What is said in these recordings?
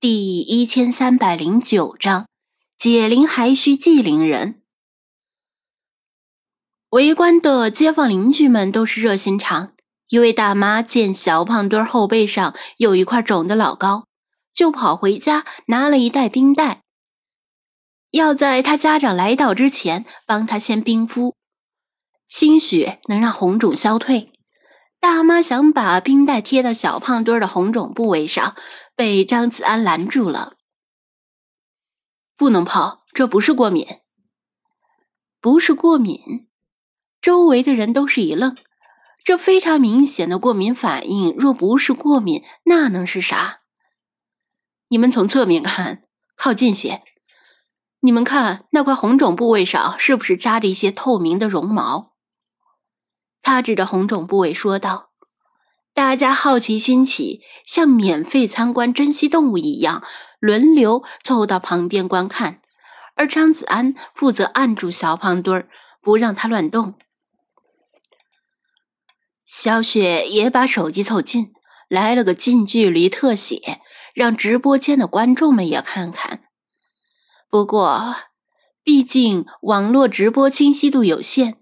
第一千三百零九章，解铃还须系铃人。围观的街坊邻居们都是热心肠。一位大妈见小胖墩后背上有一块肿的老高，就跑回家拿了一袋冰袋，要在他家长来到之前帮他先冰敷，兴许能让红肿消退。大妈想把冰袋贴到小胖墩的红肿部位上，被张子安拦住了。不能泡，这不是过敏。不是过敏，周围的人都是一愣。这非常明显的过敏反应，若不是过敏，那能是啥？你们从侧面看，靠近些。你们看那块红肿部位上是不是扎着一些透明的绒毛？他指着红肿部位说道：“大家好奇心起，像免费参观珍稀动物一样，轮流凑到旁边观看。而张子安负责按住小胖墩儿，不让他乱动。”小雪也把手机凑近，来了个近距离特写，让直播间的观众们也看看。不过，毕竟网络直播清晰度有限。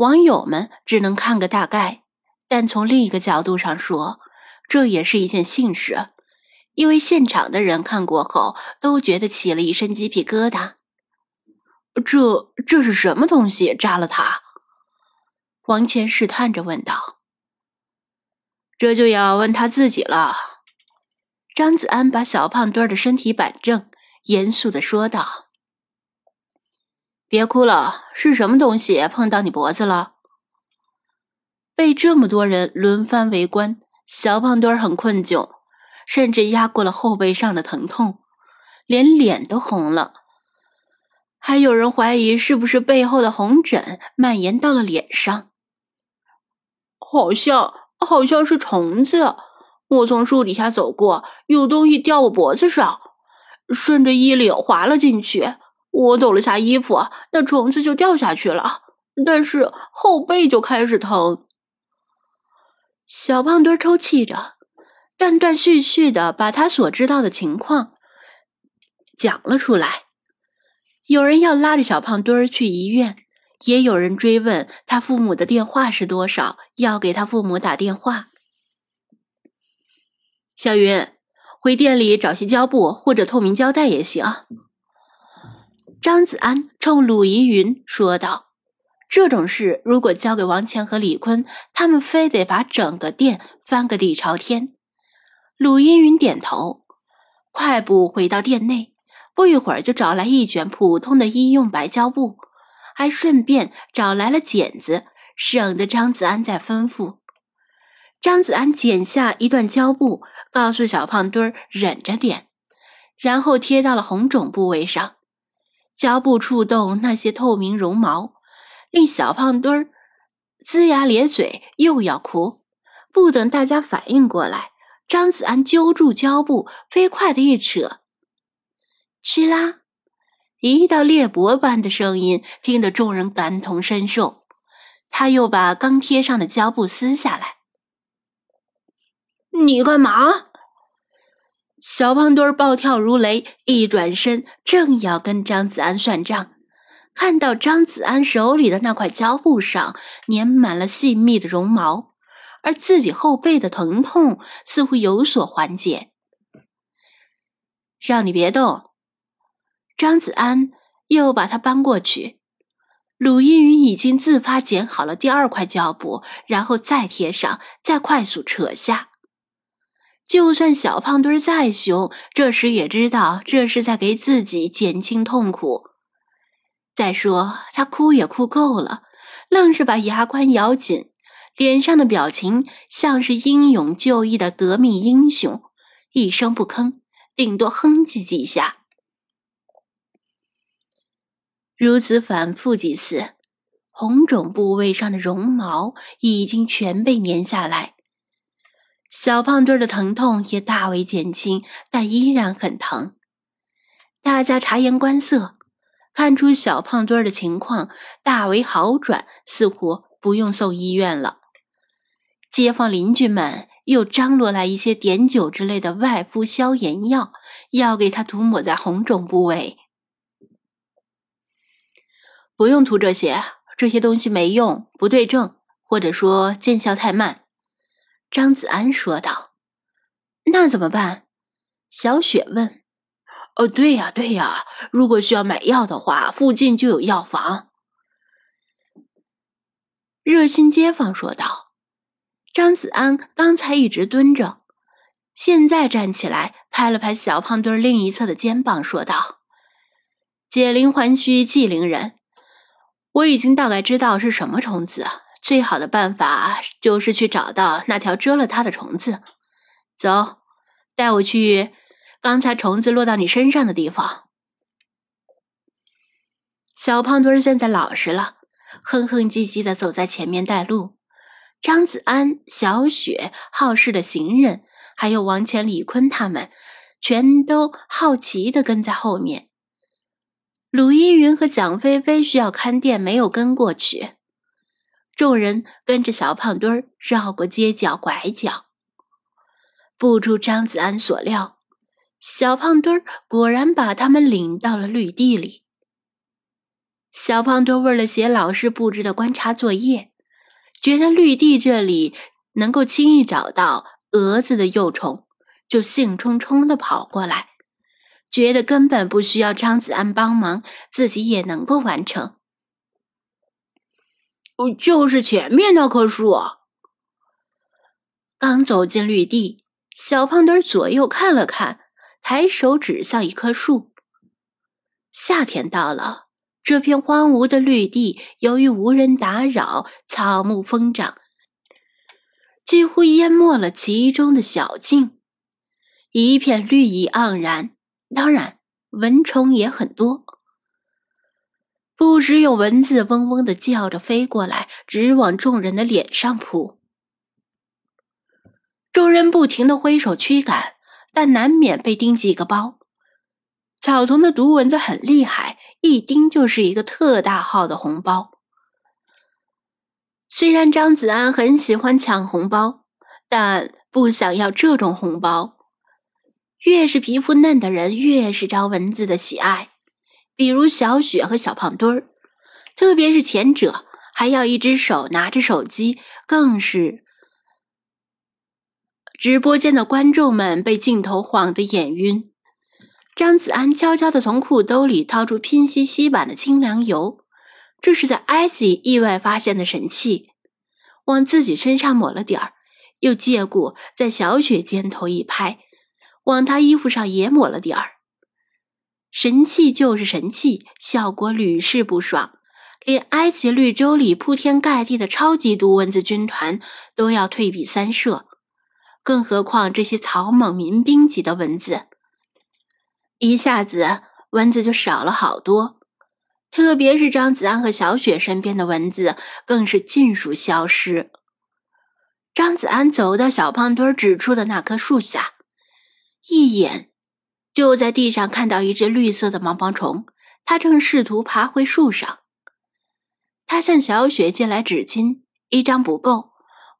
网友们只能看个大概，但从另一个角度上说，这也是一件幸事，因为现场的人看过后都觉得起了一身鸡皮疙瘩。这这是什么东西扎了他？王谦试探着问道：“这就要问他自己了。”张子安把小胖墩的身体板正，严肃的说道。别哭了，是什么东西碰到你脖子了？被这么多人轮番围观，小胖墩很困窘，甚至压过了后背上的疼痛，连脸都红了。还有人怀疑是不是背后的红疹蔓延到了脸上。好像好像是虫子，我从树底下走过，有东西掉我脖子上，顺着衣领滑了进去。我抖了下衣服，那虫子就掉下去了，但是后背就开始疼。小胖墩抽泣着，断断续续的把他所知道的情况讲了出来。有人要拉着小胖墩儿去医院，也有人追问他父母的电话是多少，要给他父母打电话。小云，回店里找些胶布或者透明胶带也行。张子安冲鲁依云说道：“这种事如果交给王强和李坤，他们非得把整个店翻个底朝天。”鲁依云点头，快步回到店内，不一会儿就找来一卷普通的医用白胶布，还顺便找来了剪子，省得张子安再吩咐。张子安剪下一段胶布，告诉小胖墩儿忍着点，然后贴到了红肿部位上。胶布触动那些透明绒毛，令小胖墩儿龇牙咧嘴，又要哭。不等大家反应过来，张子安揪住胶布，飞快的一扯，哧啦！一道裂帛般的声音，听得众人感同身受。他又把刚贴上的胶布撕下来，你干嘛？小胖墩儿暴跳如雷，一转身正要跟张子安算账，看到张子安手里的那块胶布上粘满了细密的绒毛，而自己后背的疼痛似乎有所缓解。让你别动，张子安又把他搬过去。鲁依云已经自发剪好了第二块胶布，然后再贴上，再快速扯下。就算小胖墩再凶，这时也知道这是在给自己减轻痛苦。再说他哭也哭够了，愣是把牙关咬紧，脸上的表情像是英勇就义的革命英雄，一声不吭，顶多哼唧几下。如此反复几次，红肿部位上的绒毛已经全被粘下来。小胖墩的疼痛也大为减轻，但依然很疼。大家察言观色，看出小胖墩的情况大为好转，似乎不用送医院了。街坊邻居们又张罗来一些碘酒之类的外敷消炎药，要给他涂抹在红肿部位。不用涂这些，这些东西没用，不对症，或者说见效太慢。”张子安说道。“那怎么办？”小雪问。“哦，对呀，对呀，如果需要买药的话，附近就有药房。”热心街坊说道。张子安刚才一直蹲着，现在站起来，拍了拍小胖墩另一侧的肩膀，说道：“解铃还须系铃人。”我已经大概知道是什么虫子，最好的办法就是去找到那条蛰了它的虫子。走，带我去刚才虫子落到你身上的地方。小胖墩现在老实了，哼哼唧唧的走在前面带路。张子安、小雪、好事的行人，还有王乾、李坤他们，全都好奇的跟在后面。鲁依云和蒋菲菲需要看店，没有跟过去。众人跟着小胖墩儿绕过街角拐角，不出张子安所料，小胖墩儿果然把他们领到了绿地里。小胖墩为了写老师布置的观察作业，觉得绿地这里能够轻易找到蛾子的幼虫，就兴冲冲的跑过来。觉得根本不需要张子安帮忙，自己也能够完成。就是前面那棵树。刚走进绿地，小胖墩左右看了看，抬手指向一棵树。夏天到了，这片荒芜的绿地由于无人打扰，草木疯长，几乎淹没了其中的小径，一片绿意盎然。当然，蚊虫也很多，不时有蚊子嗡嗡的叫着飞过来，直往众人的脸上扑。众人不停的挥手驱赶，但难免被叮几个包。草丛的毒蚊子很厉害，一叮就是一个特大号的红包。虽然张子安很喜欢抢红包，但不想要这种红包。越是皮肤嫩的人，越是招蚊子的喜爱。比如小雪和小胖墩儿，特别是前者，还要一只手拿着手机，更是直播间的观众们被镜头晃得眼晕。张子安悄悄地从裤兜里掏出拼夕夕版的清凉油，这是在艾希意外发现的神器，往自己身上抹了点儿，又借故在小雪肩头一拍。往她衣服上也抹了点儿，神器就是神器，效果屡试不爽，连埃及绿洲里铺天盖地的超级毒蚊子军团都要退避三舍，更何况这些草莽民兵级的蚊子，一下子蚊子就少了好多，特别是张子安和小雪身边的蚊子更是尽数消失。张子安走到小胖墩指出的那棵树下。一眼就在地上看到一只绿色的毛毛虫，它正试图爬回树上。他向小雪借来纸巾，一张不够，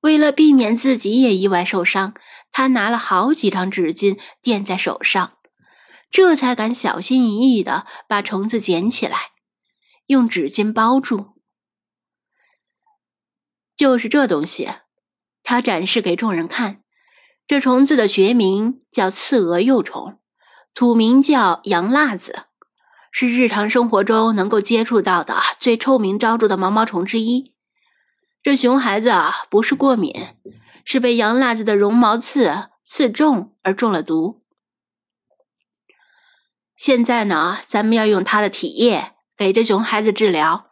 为了避免自己也意外受伤，他拿了好几张纸巾垫在手上，这才敢小心翼翼地把虫子捡起来，用纸巾包住。就是这东西，他展示给众人看。这虫子的学名叫刺蛾幼虫，土名叫洋辣子，是日常生活中能够接触到的最臭名昭著的毛毛虫之一。这熊孩子啊，不是过敏，是被洋辣子的绒毛刺刺中而中了毒。现在呢，咱们要用它的体液给这熊孩子治疗，